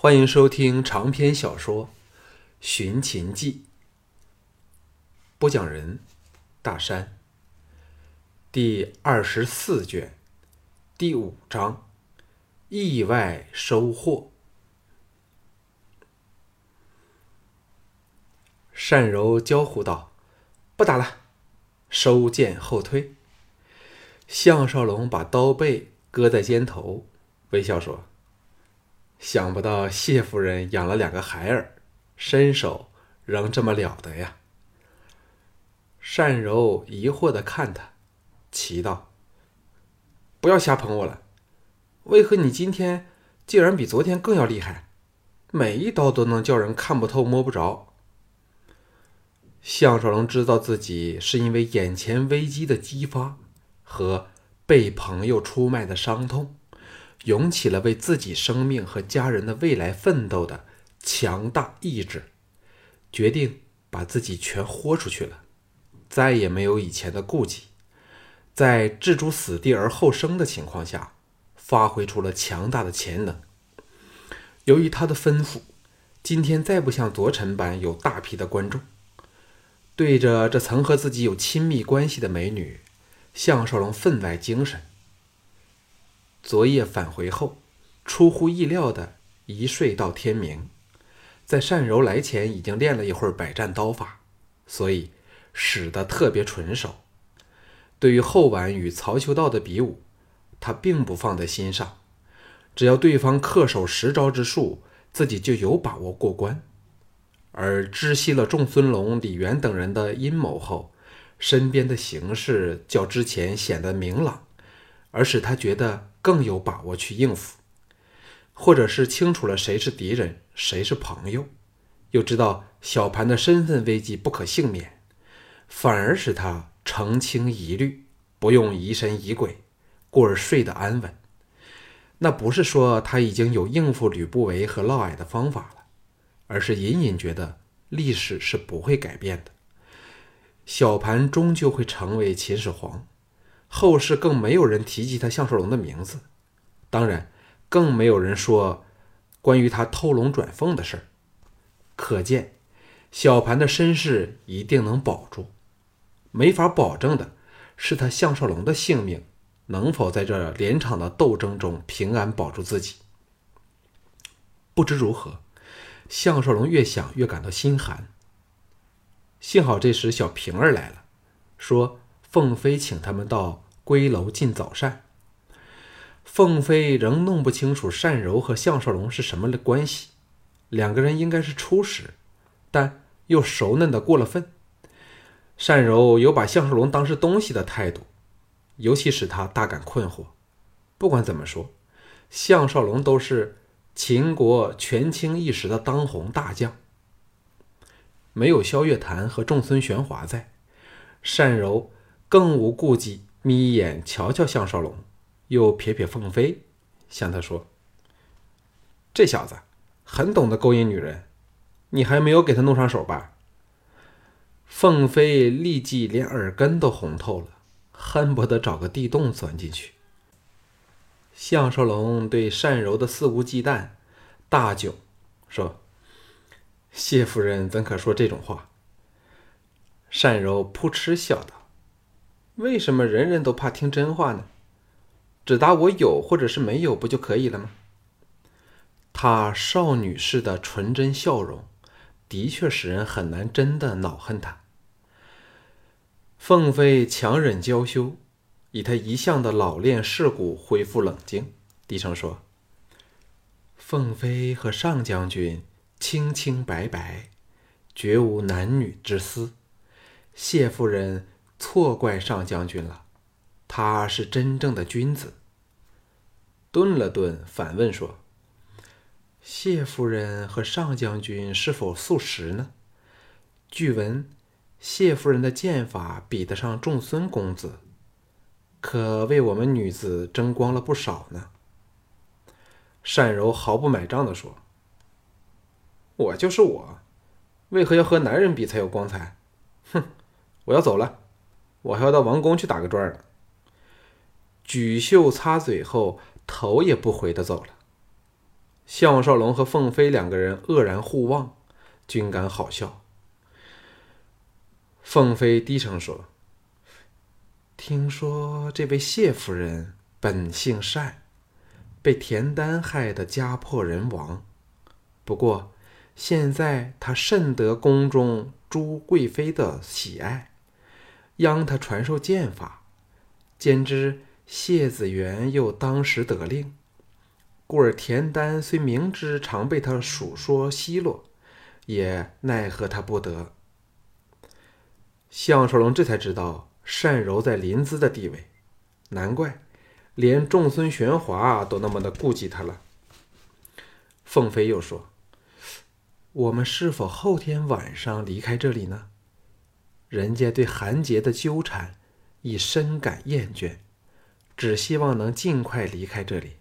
欢迎收听长篇小说《寻秦记》，播讲人：大山。第二十四卷，第五章：意外收获。单柔娇呼道：“不打了！”收剑后退。项少龙把刀背搁在肩头，微笑说。想不到谢夫人养了两个孩儿，身手仍这么了得呀！单柔疑惑的看他，奇道：“不要瞎捧我了，为何你今天竟然比昨天更要厉害？每一刀都能叫人看不透摸不着。”项少龙知道自己是因为眼前危机的激发和被朋友出卖的伤痛。涌起了为自己生命和家人的未来奋斗的强大意志，决定把自己全豁出去了，再也没有以前的顾忌，在置诸死地而后生的情况下，发挥出了强大的潜能。由于他的吩咐，今天再不像昨晨般有大批的观众，对着这曾和自己有亲密关系的美女，项少龙分外精神。昨夜返回后，出乎意料的一睡到天明。在单柔来前，已经练了一会儿百战刀法，所以使得特别纯熟。对于后晚与曹秋道的比武，他并不放在心上，只要对方恪守十招之术，自己就有把握过关。而知悉了众孙龙、李元等人的阴谋后，身边的形势较之前显得明朗，而使他觉得。更有把握去应付，或者是清楚了谁是敌人，谁是朋友，又知道小盘的身份危机不可幸免，反而使他澄清疑虑，不用疑神疑鬼，故而睡得安稳。那不是说他已经有应付吕不韦和嫪毐的方法了，而是隐隐觉得历史是不会改变的，小盘终究会成为秦始皇。后世更没有人提及他项少龙的名字，当然，更没有人说关于他偷龙转凤的事儿。可见，小盘的身世一定能保住。没法保证的是，他项少龙的性命能否在这连场的斗争中平安保住自己。不知如何，项少龙越想越感到心寒。幸好这时小平儿来了，说。凤飞请他们到归楼进早膳。凤飞仍弄不清楚单柔和项少龙是什么的关系，两个人应该是初识，但又熟嫩的过了分。单柔有把项少龙当是东西的态度，尤其使他大感困惑。不管怎么说，项少龙都是秦国权倾一时的当红大将，没有萧月潭和仲孙玄华在，单柔。更无顾忌，眯眼瞧瞧项少龙，又撇撇凤飞，向他说：“这小子很懂得勾引女人，你还没有给他弄上手吧？”凤飞立即连耳根都红透了，恨不得找个地洞钻进去。项少龙对单柔的肆无忌惮大窘，说：“谢夫人怎可说这种话？”单柔扑哧笑道。为什么人人都怕听真话呢？只答我有或者是没有不就可以了吗？她少女似的纯真笑容，的确使人很难真的恼恨她。凤飞强忍娇羞，以她一向的老练世故恢复冷静，低声说：“凤飞和上将军清清白白，绝无男女之私。谢夫人。”错怪上将军了，他是真正的君子。顿了顿，反问说：“谢夫人和上将军是否素食呢？据闻谢夫人的剑法比得上仲孙公子，可为我们女子争光了不少呢。”单柔毫不买账的说：“我就是我，为何要和男人比才有光彩？哼，我要走了。”我还要到王宫去打个转呢。举袖擦嘴后，头也不回的走了。项少龙和凤飞两个人愕然互望，均感好笑。凤飞低声说：“听说这位谢夫人本性善，被田丹害得家破人亡。不过现在她甚得宫中朱贵妃的喜爱，央他传授剑法。兼之谢子元又当时得令，故而田丹虽明知常被他数说奚落，也奈何他不得。”项少龙这才知道单柔在临淄的地位，难怪连仲孙玄华都那么的顾忌他了。凤飞又说：“我们是否后天晚上离开这里呢？人家对韩杰的纠缠已深感厌倦，只希望能尽快离开这里。”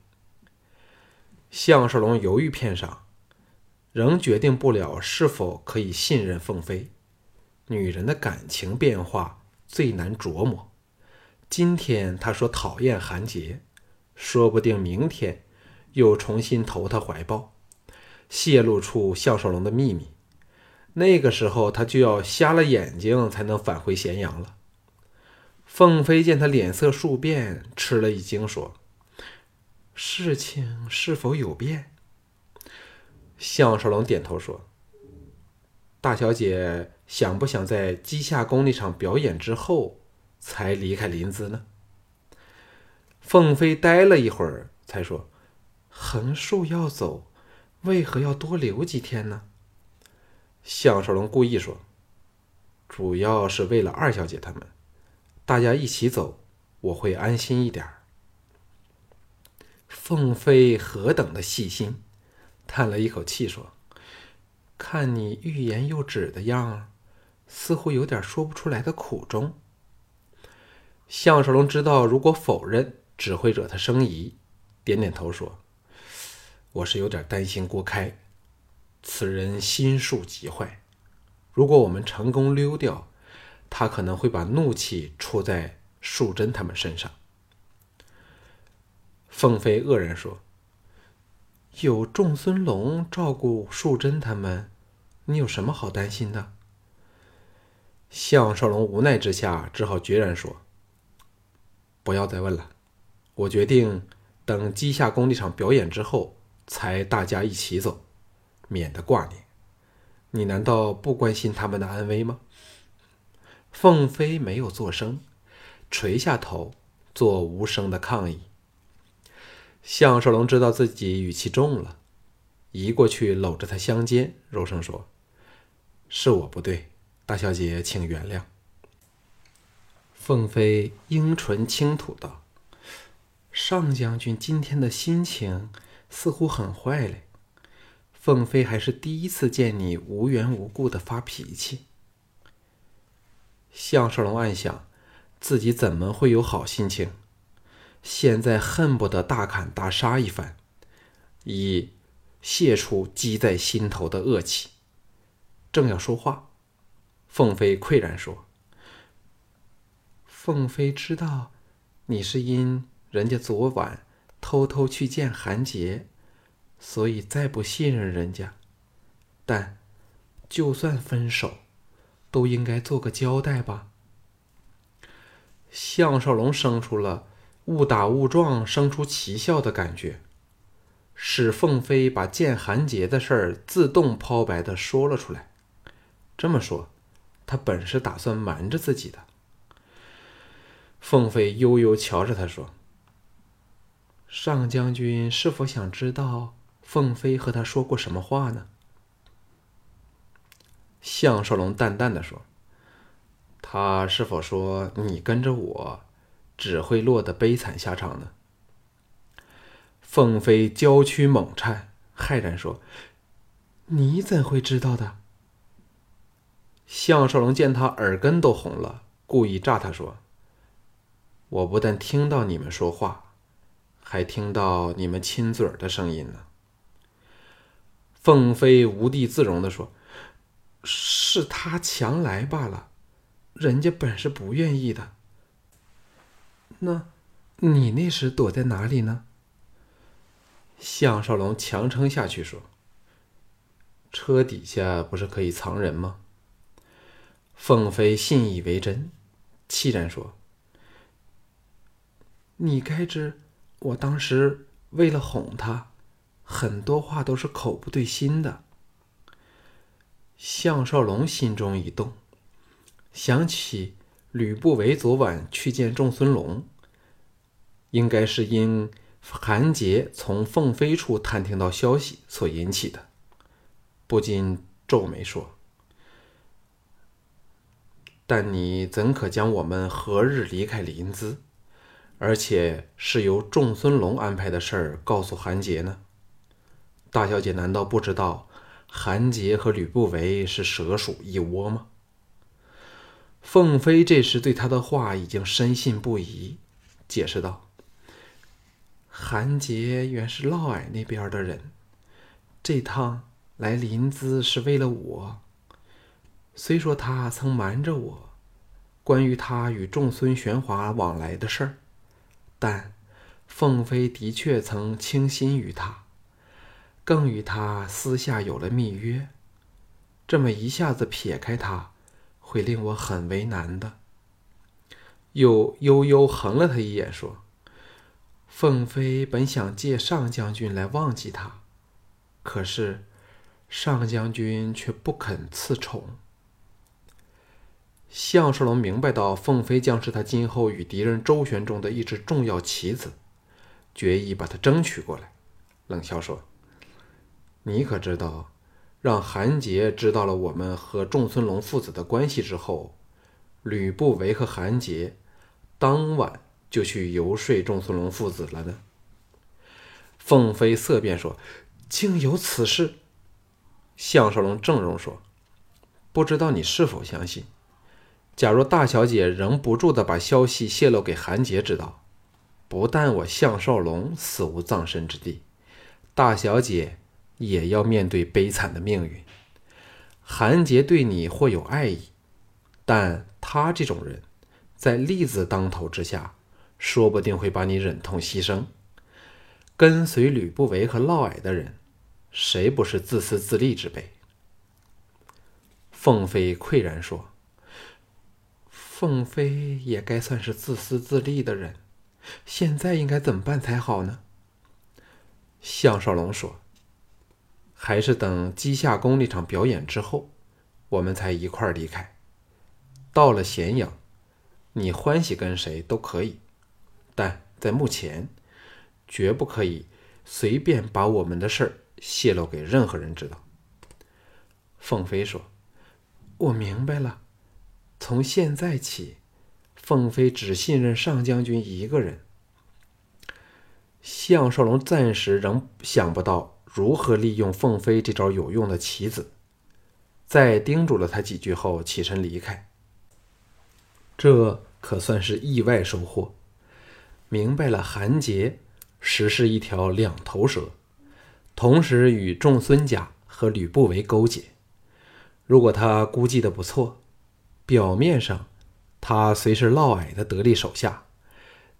项少龙犹豫片上，仍决定不了是否可以信任凤飞。女人的感情变化最难琢磨。今天他说讨厌韩杰，说不定明天又重新投他怀抱，泄露出项少龙的秘密。那个时候他就要瞎了眼睛才能返回咸阳了。凤飞见他脸色数变，吃了一惊，说：“事情是否有变？”项少龙点头说：“大小姐。”想不想在稷下宫那场表演之后才离开临淄呢？凤飞呆了一会儿，才说：“横竖要走，为何要多留几天呢？”项少龙故意说：“主要是为了二小姐他们，大家一起走，我会安心一点。”凤飞何等的细心，叹了一口气说：“看你欲言又止的样。”似乎有点说不出来的苦衷。项少龙知道，如果否认，只会惹他生疑，点点头说：“我是有点担心郭开，此人心术极坏。如果我们成功溜掉，他可能会把怒气出在淑贞他们身上。”凤飞愕然说：“有仲孙龙照顾淑贞他们，你有什么好担心的？”项少龙无奈之下，只好决然说：“不要再问了，我决定等稷下工地场表演之后，才大家一起走，免得挂念。你难道不关心他们的安危吗？”凤飞没有作声，垂下头做无声的抗议。项少龙知道自己语气重了，移过去搂着他香肩，柔声说：“是我不对。”大小姐，请原谅。凤飞樱唇轻吐道：“上将军今天的心情似乎很坏嘞。凤飞还是第一次见你无缘无故的发脾气。”项少龙暗想，自己怎么会有好心情？现在恨不得大砍大杀一番，以泄出积在心头的恶气。正要说话。凤飞喟然说：“凤飞知道，你是因人家昨晚偷偷去见韩杰，所以再不信任人家。但，就算分手，都应该做个交代吧。”项少龙生出了误打误撞生出奇效的感觉，使凤飞把见韩杰的事儿自动抛白的说了出来。这么说。他本是打算瞒着自己的。凤飞悠悠瞧着他说：“上将军是否想知道凤飞和他说过什么话呢？”项少龙淡淡的说：“他是否说你跟着我，只会落得悲惨下场呢？”凤飞娇躯猛颤，骇然说：“你怎会知道的？”项少龙见他耳根都红了，故意诈他说：“我不但听到你们说话，还听到你们亲嘴的声音呢。”凤飞无地自容的说：“是他强来罢了，人家本是不愿意的。那，你那时躲在哪里呢？”项少龙强撑下去说：“车底下不是可以藏人吗？”凤飞信以为真，气然说：“你该知，我当时为了哄他，很多话都是口不对心的。”项少龙心中一动，想起吕不韦昨晚去见仲孙龙，应该是因韩杰从凤飞处探听到消息所引起的，不禁皱眉说。但你怎可将我们何日离开临淄，而且是由仲孙龙安排的事儿告诉韩杰呢？大小姐难道不知道韩杰和吕不韦是蛇鼠一窝吗？凤飞这时对他的话已经深信不疑，解释道：“韩杰原是嫪毐那边的人，这趟来临淄是为了我。”虽说他曾瞒着我，关于他与众孙玄华往来的事儿，但凤飞的确曾倾心于他，更与他私下有了密约。这么一下子撇开他，会令我很为难的。又悠悠横了他一眼，说：“凤飞本想借上将军来忘记他，可是上将军却不肯赐宠。”项少龙明白到凤飞将是他今后与敌人周旋中的一支重要棋子，决意把他争取过来，冷笑说：“你可知道，让韩杰知道了我们和仲孙龙父子的关系之后，吕不韦和韩杰当晚就去游说仲孙龙父子了呢？”凤飞色变说：“竟有此事！”项少龙正容说：“不知道你是否相信？”假如大小姐仍不住的把消息泄露给韩杰知道，不但我项少龙死无葬身之地，大小姐也要面对悲惨的命运。韩杰对你或有爱意，但他这种人，在利字当头之下，说不定会把你忍痛牺牲。跟随吕不韦和嫪毐的人，谁不是自私自利之辈？凤飞喟然说。凤飞也该算是自私自利的人，现在应该怎么办才好呢？项少龙说：“还是等姬夏宫那场表演之后，我们才一块儿离开。到了咸阳，你欢喜跟谁都可以，但在目前，绝不可以随便把我们的事儿泄露给任何人知道。”凤飞说：“我明白了。”从现在起，凤飞只信任上将军一个人。项少龙暂时仍想不到如何利用凤飞这招有用的棋子，在叮嘱了他几句后，起身离开。这可算是意外收获，明白了韩杰实是一条两头蛇，同时与众孙家和吕不韦勾结。如果他估计的不错。表面上，他虽是嫪毐的得力手下，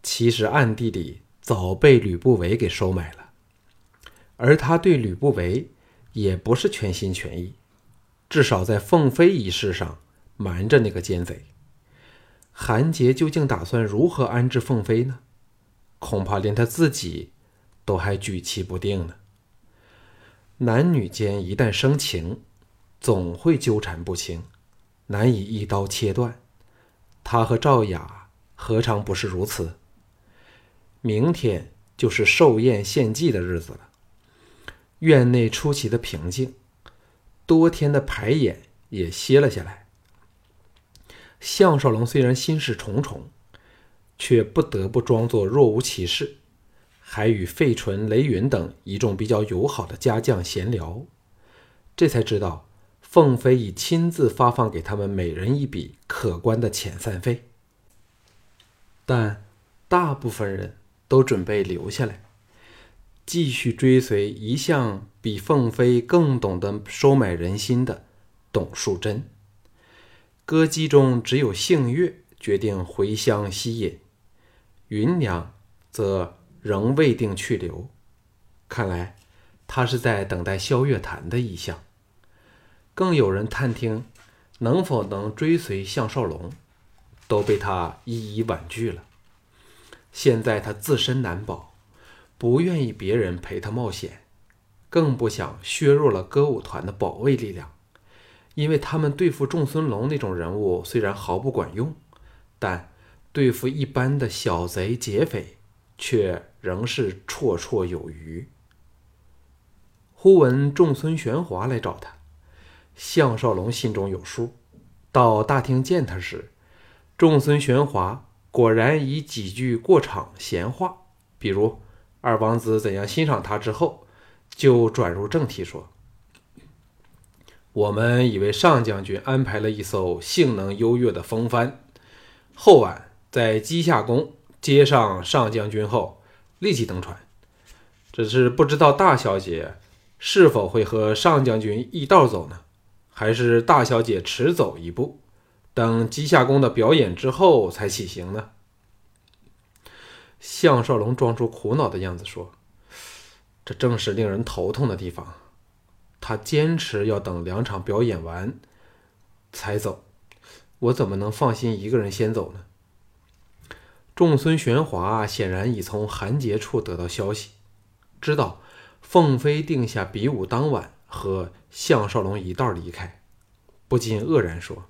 其实暗地里早被吕不韦给收买了。而他对吕不韦也不是全心全意，至少在凤飞一事上瞒着那个奸贼。韩杰究竟打算如何安置凤飞呢？恐怕连他自己都还举棋不定呢。男女间一旦生情，总会纠缠不清。难以一刀切断，他和赵雅何尝不是如此？明天就是寿宴献祭的日子了，院内出奇的平静，多天的排演也歇了下来。项少龙虽然心事重重，却不得不装作若无其事，还与费纯、雷云等一众比较友好的家将闲聊，这才知道。凤飞已亲自发放给他们每人一笔可观的遣散费，但大部分人都准备留下来，继续追随一向比凤飞更懂得收买人心的董树贞。歌姬中只有杏月决定回乡息隐，芸娘则仍未定去留。看来他是在等待萧月潭的意向。更有人探听能否能追随项少龙，都被他一一婉拒了。现在他自身难保，不愿意别人陪他冒险，更不想削弱了歌舞团的保卫力量。因为他们对付仲孙龙那种人物虽然毫不管用，但对付一般的小贼劫匪却仍是绰绰有余。忽闻仲孙玄华来找他，项少龙心中有数。到大厅见他时，仲孙玄华果然以几句过场闲话，比如二王子怎样欣赏他之后，就转入正题说。我们已为上将军安排了一艘性能优越的风帆，后晚在鸡下宫接上上将军后，立即登船。只是不知道大小姐是否会和上将军一道走呢？还是大小姐迟走一步，等鸡下宫的表演之后才起行呢？项少龙装出苦恼的样子说：“这正是令人头痛的地方。”他坚持要等两场表演完才走，我怎么能放心一个人先走呢？众孙玄华显然已从韩杰处得到消息，知道凤飞定下比武当晚和项少龙一道离开，不禁愕然说：“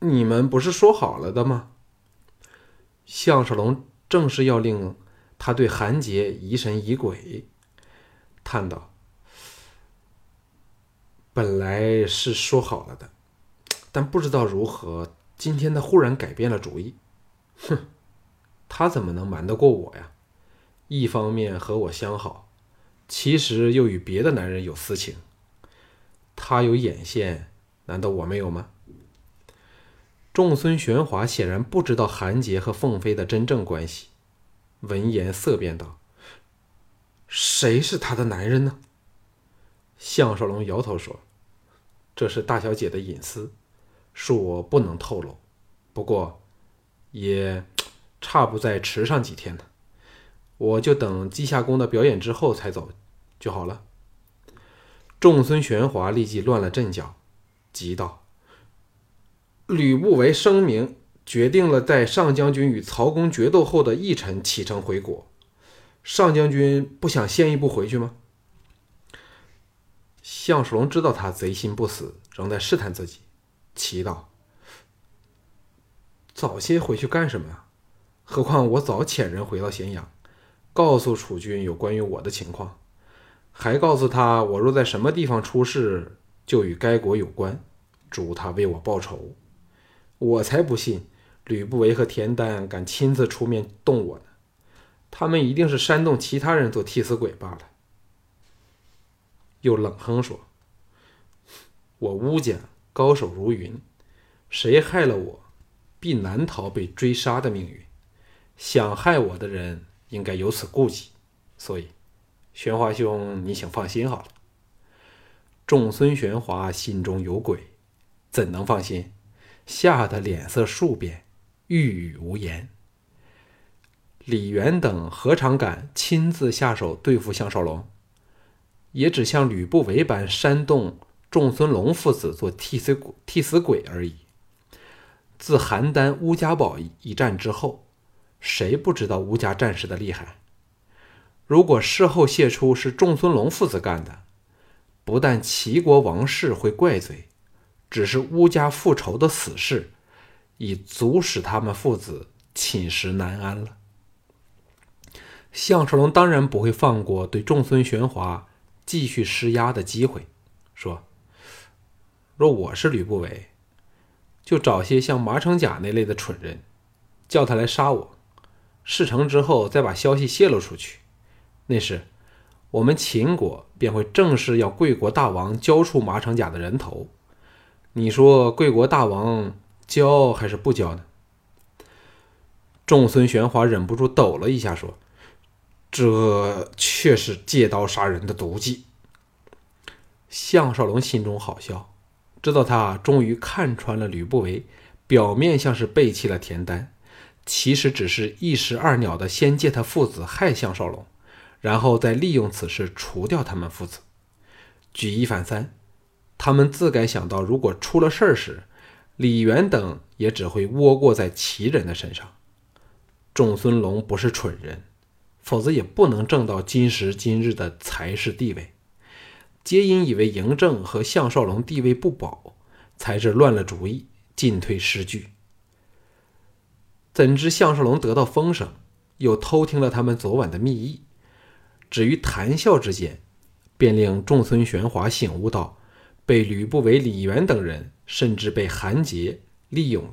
你们不是说好了的吗？”项少龙正是要令他对韩杰疑神疑鬼，叹道。本来是说好了的，但不知道如何，今天他忽然改变了主意。哼，他怎么能瞒得过我呀？一方面和我相好，其实又与别的男人有私情。他有眼线，难道我没有吗？仲孙玄华显然不知道韩杰和凤飞的真正关系，闻言色变道：“谁是他的男人呢？”项少龙摇头说：“这是大小姐的隐私，恕我不能透露。不过，也差不再迟上几天呢。我就等稷下宫的表演之后才走就好了。”仲孙玄华立即乱了阵脚，急道：“吕不韦声明，决定了在上将军与曹公决斗后的议程启程回国。上将军不想先一步回去吗？”项少龙知道他贼心不死，仍在试探自己，祈祷：“早些回去干什么呀？何况我早遣人回到咸阳，告诉楚军有关于我的情况，还告诉他我若在什么地方出事，就与该国有关，嘱他为我报仇。我才不信吕不韦和田丹敢亲自出面动我呢，他们一定是煽动其他人做替死鬼罢了。”又冷哼说：“我乌家高手如云，谁害了我，必难逃被追杀的命运。想害我的人应该有此顾忌，所以，玄华兄，你请放心好了。”众孙玄华心中有鬼，怎能放心？吓得脸色数变，欲语无言。李元等何尝敢亲自下手对付项少龙？也只像吕不韦般煽动仲孙龙父子做替死鬼、替死鬼而已。自邯郸乌家堡一战之后，谁不知道乌家战士的厉害？如果事后泄出是仲孙龙父子干的，不但齐国王室会怪罪，只是乌家复仇的死事，已足使他们父子寝食难安了。项少龙当然不会放过对仲孙玄华。继续施压的机会，说：“若我是吕不韦，就找些像马成甲那类的蠢人，叫他来杀我。事成之后，再把消息泄露出去。那时，我们秦国便会正式要贵国大王交出马成甲的人头。你说贵国大王交还是不交呢？”众孙玄华忍不住抖了一下，说。这却是借刀杀人的毒计。项少龙心中好笑，知道他终于看穿了吕不韦，表面像是背弃了田丹，其实只是一石二鸟的先借他父子害项少龙，然后再利用此事除掉他们父子。举一反三，他们自该想到，如果出了事儿时，李元等也只会窝过在齐人的身上。仲孙龙不是蠢人，否则也不能挣到今时今日的财势地位。皆因以为嬴政和项少龙地位不保，才是乱了主意，进退失据。怎知项少龙得到风声，又偷听了他们昨晚的密议，止于谈笑之间，便令仲孙玄华醒悟到，被吕不韦、李元等人，甚至被韩杰利用了。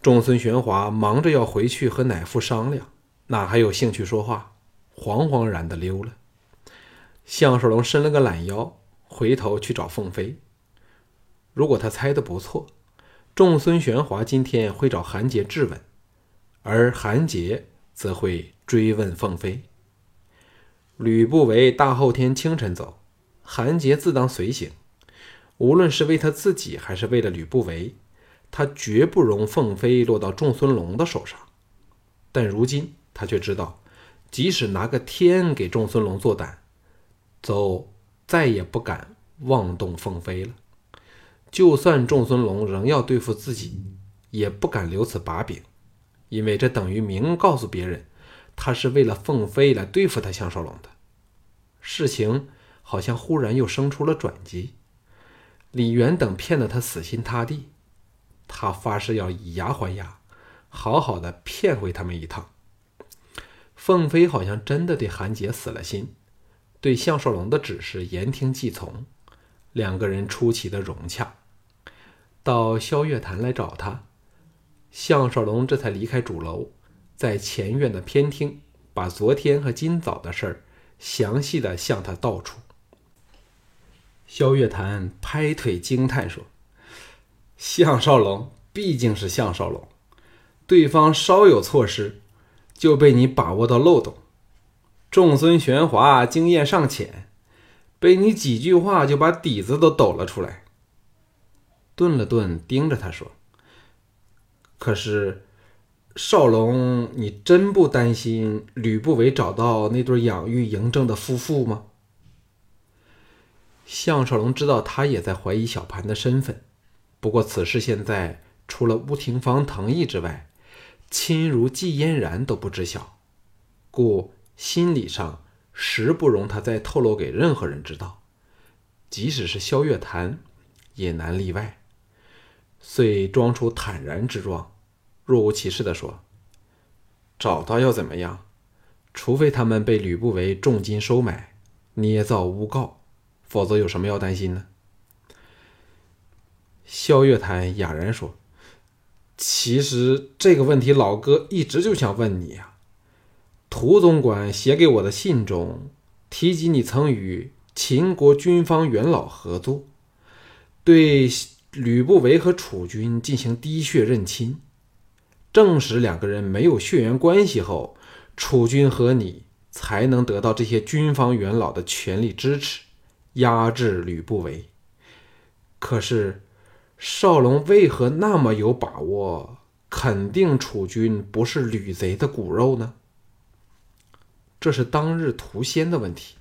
仲孙玄华忙着要回去和乃父商量，哪还有兴趣说话？惶惶然的溜了。项少龙伸了个懒腰，回头去找凤飞。如果他猜的不错，仲孙玄华今天会找韩杰质问，而韩杰则会追问凤飞。吕不韦大后天清晨走，韩杰自当随行。无论是为他自己，还是为了吕不韦。他绝不容凤飞落到仲孙龙的手上，但如今他却知道，即使拿个天给仲孙龙做胆，走再也不敢妄动凤飞了。就算仲孙龙仍要对付自己，也不敢留此把柄，因为这等于明告诉别人，他是为了凤飞来对付他项少龙的。事情好像忽然又生出了转机，李元等骗得他死心塌地。他发誓要以牙还牙，好好的骗回他们一趟。凤飞好像真的对韩杰死了心，对项少龙的指示言听计从，两个人出奇的融洽。到萧月潭来找他，项少龙这才离开主楼，在前院的偏厅，把昨天和今早的事儿详细的向他道出。萧月潭拍腿惊叹说。项少龙毕竟是项少龙，对方稍有错失，就被你把握到漏洞。仲孙玄华经验尚浅，被你几句话就把底子都抖了出来。顿了顿，盯着他说：“可是，少龙，你真不担心吕不韦找到那对养育嬴政的夫妇吗？”项少龙知道他也在怀疑小盘的身份。不过此事现在除了乌廷芳同意之外，亲如季嫣然都不知晓，故心理上实不容他再透露给任何人知道，即使是萧月潭，也难例外。遂装出坦然之状，若无其事地说：“找到又怎么样？除非他们被吕不韦重金收买，捏造诬告，否则有什么要担心呢？”萧月潭哑然说：“其实这个问题，老哥一直就想问你呀。涂总管写给我的信中提及，你曾与秦国军方元老合作，对吕不韦和楚军进行滴血认亲，证实两个人没有血缘关系后，楚军和你才能得到这些军方元老的全力支持，压制吕不韦。可是。”少龙为何那么有把握肯定楚军不是吕贼的骨肉呢？这是当日屠仙的问题，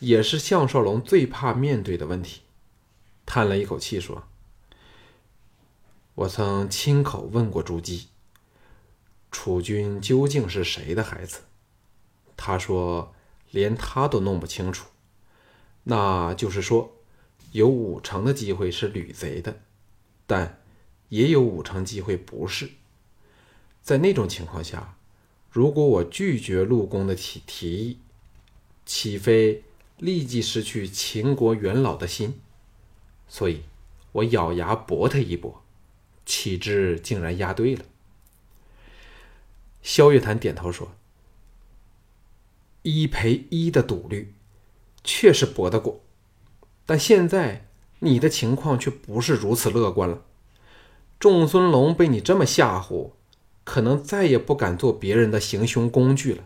也是项少龙最怕面对的问题。叹了一口气说：“我曾亲口问过朱姬，楚军究竟是谁的孩子？他说连他都弄不清楚。那就是说，有五成的机会是吕贼的。”但也有五成机会不是。在那种情况下，如果我拒绝陆公的提提议，岂非立即失去秦国元老的心？所以，我咬牙搏他一搏，岂知竟然押对了。萧月潭点头说：“一赔一的赌率，确实搏得过，但现在……”你的情况却不是如此乐观了。仲孙龙被你这么吓唬，可能再也不敢做别人的行凶工具了。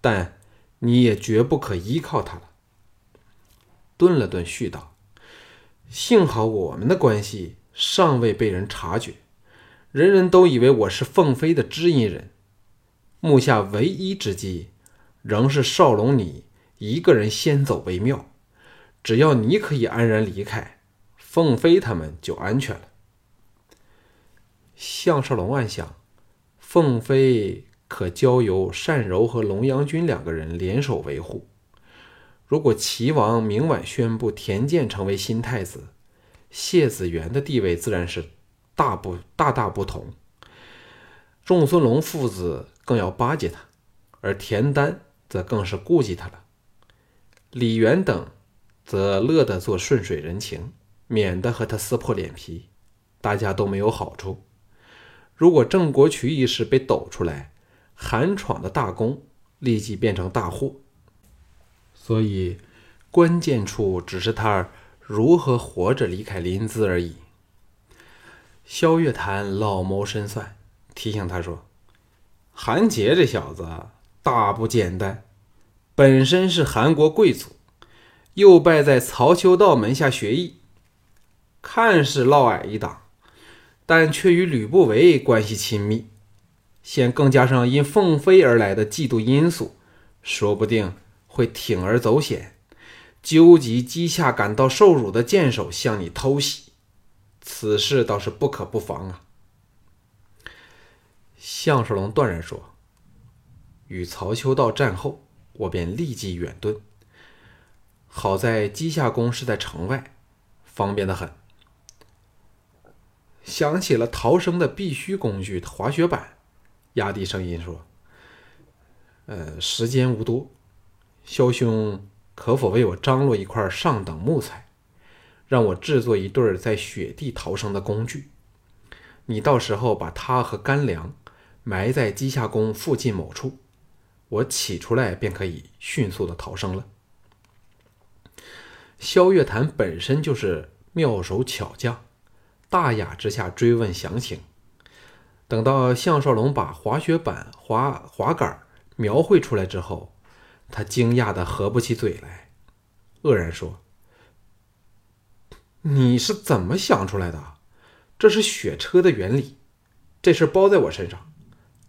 但你也绝不可依靠他了。顿了顿，絮道：“幸好我们的关系尚未被人察觉，人人都以为我是凤飞的知音人。目下唯一之计，仍是少龙你一个人先走为妙。只要你可以安然离开，凤飞他们就安全了。项少龙暗想，凤飞可交由单柔和龙阳君两个人联手维护。如果齐王明晚宣布田健成为新太子，谢子元的地位自然是大不大大不同。仲孙龙父子更要巴结他，而田丹则更是顾忌他了。李元等。则乐得做顺水人情，免得和他撕破脸皮，大家都没有好处。如果郑国渠一事被抖出来，韩闯的大功立即变成大祸。所以，关键处只是他如何活着离开临淄而已。萧月潭老谋深算，提醒他说：“韩杰这小子大不简单，本身是韩国贵族。”又拜在曹秋道门下学艺，看似嫪毐一党，但却与吕不韦关系亲密。现更加上因凤飞而来的嫉妒因素，说不定会铤而走险，纠集击下感到受辱的剑手向你偷袭。此事倒是不可不防啊！项少龙断然说：“与曹秋道战后，我便立即远遁。”好在稷下宫是在城外，方便的很。想起了逃生的必须工具——滑雪板，压低声音说：“呃，时间无多，萧兄可否为我张罗一块上等木材，让我制作一对在雪地逃生的工具？你到时候把它和干粮埋在稷下宫附近某处，我起出来便可以迅速的逃生了。”萧月潭本身就是妙手巧匠，大雅之下追问详情。等到项少龙把滑雪板、滑滑杆描绘出来之后，他惊讶的合不起嘴来，愕然说：“你是怎么想出来的？这是雪车的原理，这事包在我身上。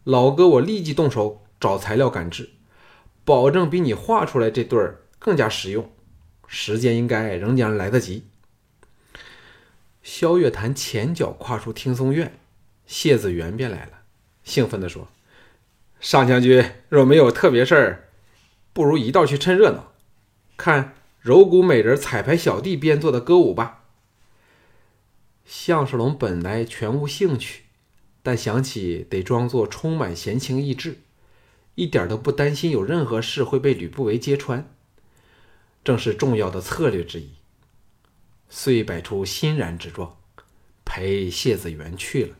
老哥，我立即动手找材料赶制，保证比你画出来这对儿更加实用。”时间应该仍将来得及。萧月潭前脚跨出听松院，谢子元便来了，兴奋地说：“上将军若没有特别事儿，不如一道去趁热闹，看柔骨美人彩排小弟编做的歌舞吧。”项世龙本来全无兴趣，但想起得装作充满闲情逸致，一点都不担心有任何事会被吕不韦揭穿。正是重要的策略之一，遂摆出欣然之状，陪谢子元去了。